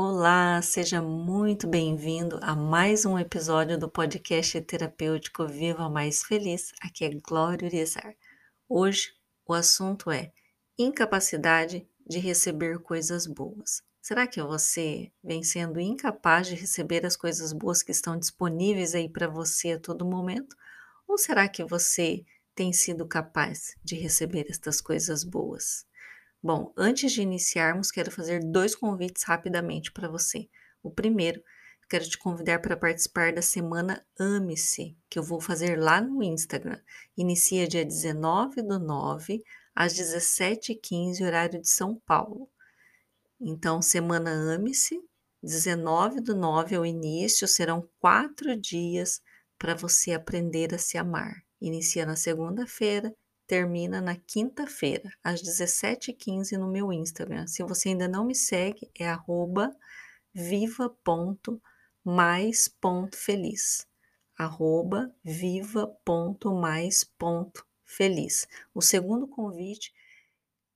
Olá, seja muito bem-vindo a mais um episódio do podcast terapêutico Viva Mais Feliz. Aqui é Glória Urizar. Hoje o assunto é incapacidade de receber coisas boas. Será que você vem sendo incapaz de receber as coisas boas que estão disponíveis aí para você a todo momento? Ou será que você tem sido capaz de receber estas coisas boas? Bom, antes de iniciarmos, quero fazer dois convites rapidamente para você. O primeiro, quero te convidar para participar da semana Ame-se, que eu vou fazer lá no Instagram. Inicia dia 19 do 9 às 17h15, horário de São Paulo. Então, semana Ame-se, 19 do 9 ao início, serão quatro dias para você aprender a se amar. Inicia na segunda-feira termina na quinta-feira, às 17h15 no meu Instagram. Se você ainda não me segue, é arroba viva.mais.feliz. Arroba viva.mais.feliz. O segundo convite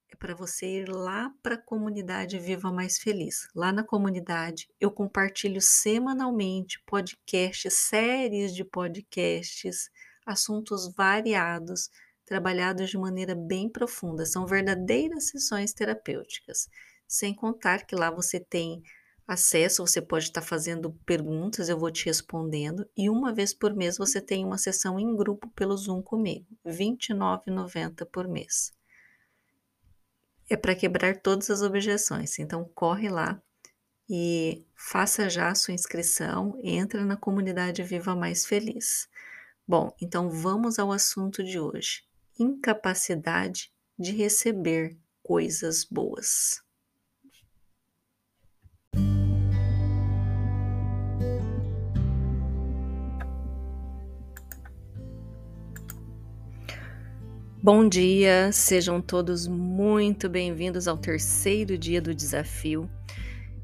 é para você ir lá para a comunidade Viva Mais Feliz. Lá na comunidade eu compartilho semanalmente podcasts, séries de podcasts, assuntos variados trabalhados de maneira bem profunda, são verdadeiras sessões terapêuticas. Sem contar que lá você tem acesso, você pode estar fazendo perguntas, eu vou te respondendo, e uma vez por mês você tem uma sessão em grupo pelo Zoom comigo, R$ 29,90 por mês. É para quebrar todas as objeções, então corre lá e faça já a sua inscrição, entra na comunidade Viva Mais Feliz. Bom, então vamos ao assunto de hoje incapacidade de receber coisas boas. Bom dia, sejam todos muito bem-vindos ao terceiro dia do desafio.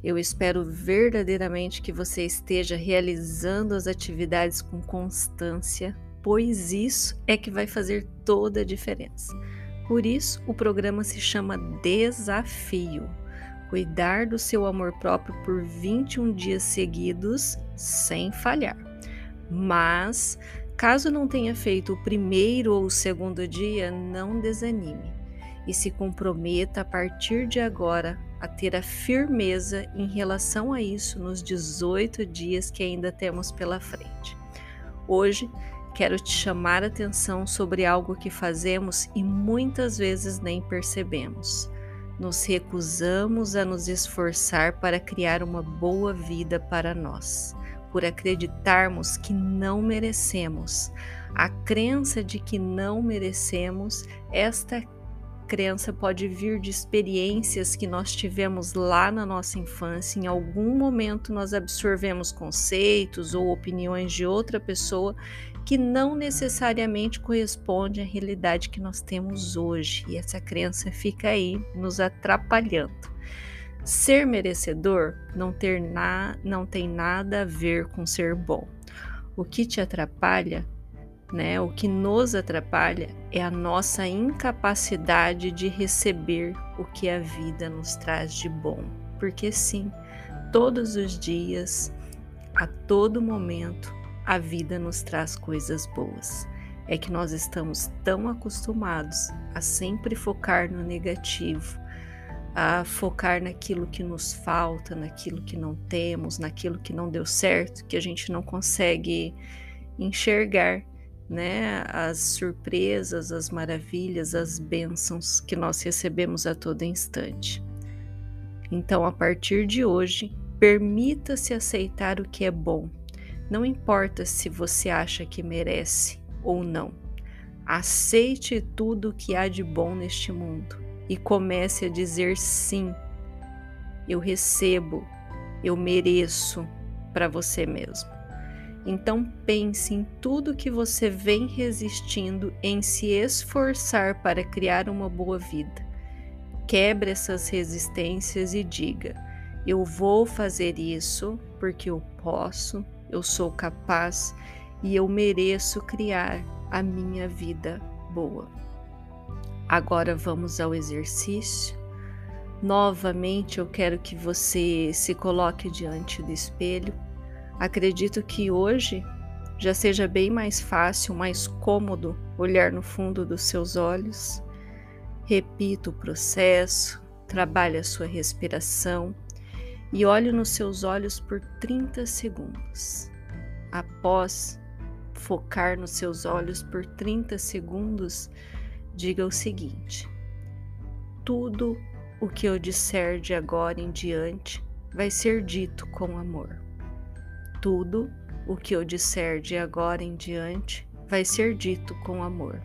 Eu espero verdadeiramente que você esteja realizando as atividades com constância, pois isso é que vai fazer toda a diferença. Por isso, o programa se chama Desafio cuidar do seu amor próprio por 21 dias seguidos sem falhar. Mas, caso não tenha feito o primeiro ou o segundo dia, não desanime e se comprometa a partir de agora a ter a firmeza em relação a isso nos 18 dias que ainda temos pela frente. Hoje quero te chamar a atenção sobre algo que fazemos e muitas vezes nem percebemos. Nos recusamos a nos esforçar para criar uma boa vida para nós, por acreditarmos que não merecemos. A crença de que não merecemos, esta crença pode vir de experiências que nós tivemos lá na nossa infância. Em algum momento nós absorvemos conceitos ou opiniões de outra pessoa que não necessariamente corresponde à realidade que nós temos hoje, e essa crença fica aí nos atrapalhando. Ser merecedor não, ter na, não tem nada a ver com ser bom. O que te atrapalha, né, o que nos atrapalha é a nossa incapacidade de receber o que a vida nos traz de bom. Porque sim, todos os dias, a todo momento, a vida nos traz coisas boas. É que nós estamos tão acostumados a sempre focar no negativo, a focar naquilo que nos falta, naquilo que não temos, naquilo que não deu certo, que a gente não consegue enxergar, né, as surpresas, as maravilhas, as bênçãos que nós recebemos a todo instante. Então, a partir de hoje, permita-se aceitar o que é bom, não importa se você acha que merece ou não. Aceite tudo o que há de bom neste mundo e comece a dizer sim. Eu recebo, eu mereço para você mesmo. Então pense em tudo que você vem resistindo em se esforçar para criar uma boa vida. Quebre essas resistências e diga: eu vou fazer isso porque eu posso, eu sou capaz e eu mereço criar a minha vida boa. Agora vamos ao exercício. Novamente eu quero que você se coloque diante do espelho. Acredito que hoje já seja bem mais fácil, mais cômodo olhar no fundo dos seus olhos. Repita o processo, trabalhe a sua respiração e olhe nos seus olhos por 30 segundos. Após focar nos seus olhos por 30 segundos, diga o seguinte: tudo o que eu disser de agora em diante vai ser dito com amor. Tudo o que eu disser de agora em diante vai ser dito com amor.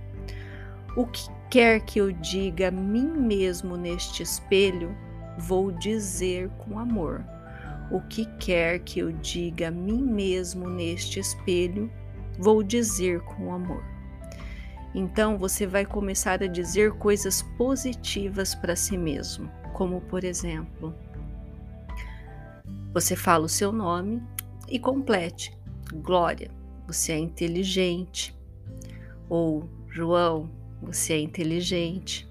O que quer que eu diga a mim mesmo neste espelho, vou dizer com amor. O que quer que eu diga a mim mesmo neste espelho, vou dizer com amor. Então você vai começar a dizer coisas positivas para si mesmo, como por exemplo, você fala o seu nome e complete: Glória, você é inteligente. Ou João, você é inteligente.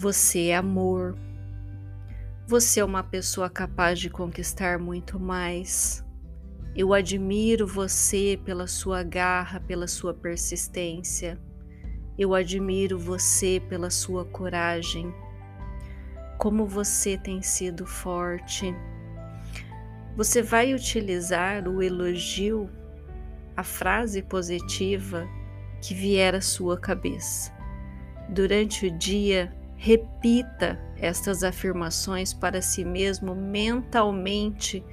Você é amor. Você é uma pessoa capaz de conquistar muito mais. Eu admiro você pela sua garra, pela sua persistência. Eu admiro você pela sua coragem. Como você tem sido forte. Você vai utilizar o elogio, a frase positiva que vier à sua cabeça. Durante o dia, repita estas afirmações para si mesmo mentalmente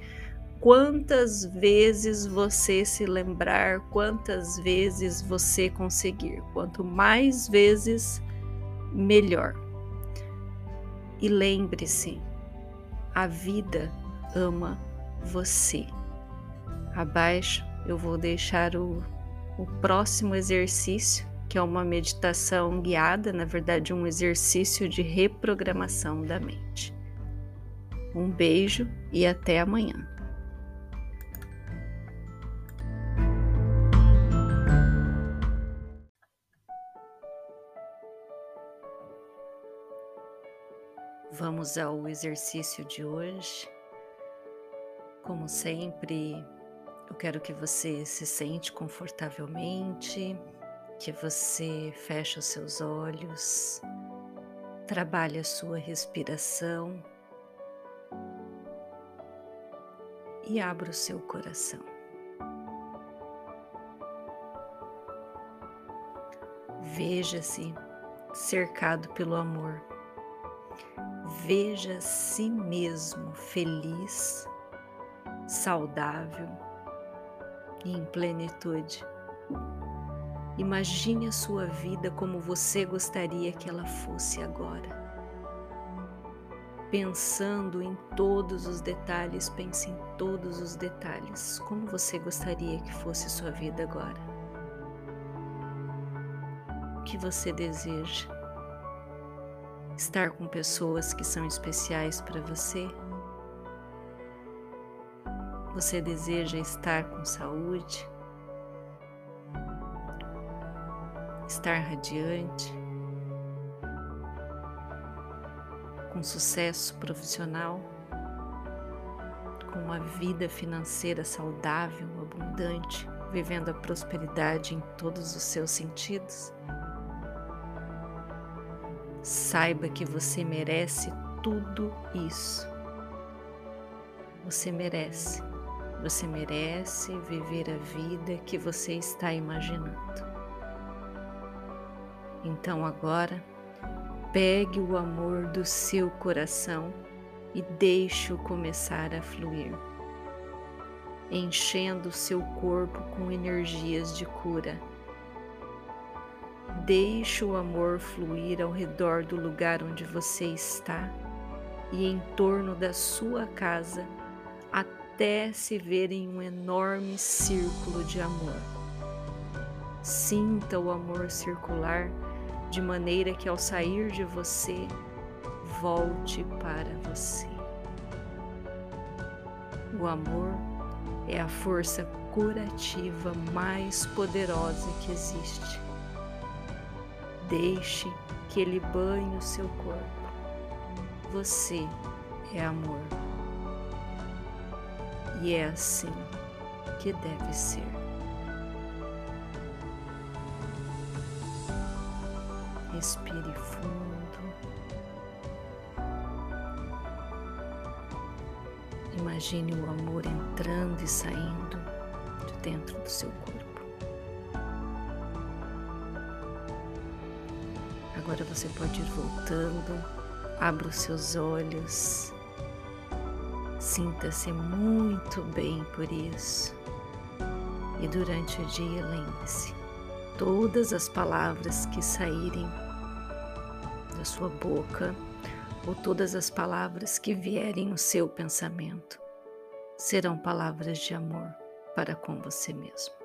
quantas vezes você se lembrar, quantas vezes você conseguir. Quanto mais vezes, melhor. E lembre-se, a vida ama você. Abaixo eu vou deixar o, o próximo exercício, que é uma meditação guiada, na verdade, um exercício de reprogramação da mente. Um beijo e até amanhã. Vamos ao exercício de hoje. Como sempre, eu quero que você se sente confortavelmente, que você feche os seus olhos, trabalhe a sua respiração e abra o seu coração. Veja-se cercado pelo amor Veja si mesmo feliz, saudável e em plenitude. Imagine a sua vida como você gostaria que ela fosse agora. Pensando em todos os detalhes, pense em todos os detalhes. Como você gostaria que fosse sua vida agora? O que você deseja? estar com pessoas que são especiais para você? Você deseja estar com saúde? Estar radiante? Com sucesso profissional? Com uma vida financeira saudável, abundante, vivendo a prosperidade em todos os seus sentidos? Saiba que você merece tudo isso. Você merece. Você merece viver a vida que você está imaginando. Então agora, pegue o amor do seu coração e deixe-o começar a fluir, enchendo seu corpo com energias de cura Deixe o amor fluir ao redor do lugar onde você está e em torno da sua casa até se ver em um enorme círculo de amor. Sinta o amor circular de maneira que ao sair de você, volte para você. O amor é a força curativa mais poderosa que existe Deixe que ele banhe o seu corpo. Você é amor. E é assim que deve ser. Respire fundo. Imagine o amor entrando e saindo de dentro do seu corpo. Agora você pode ir voltando, abra os seus olhos, sinta-se muito bem por isso. E durante o dia, lembre-se: todas as palavras que saírem sua boca ou todas as palavras que vierem no seu pensamento serão palavras de amor para com você mesmo.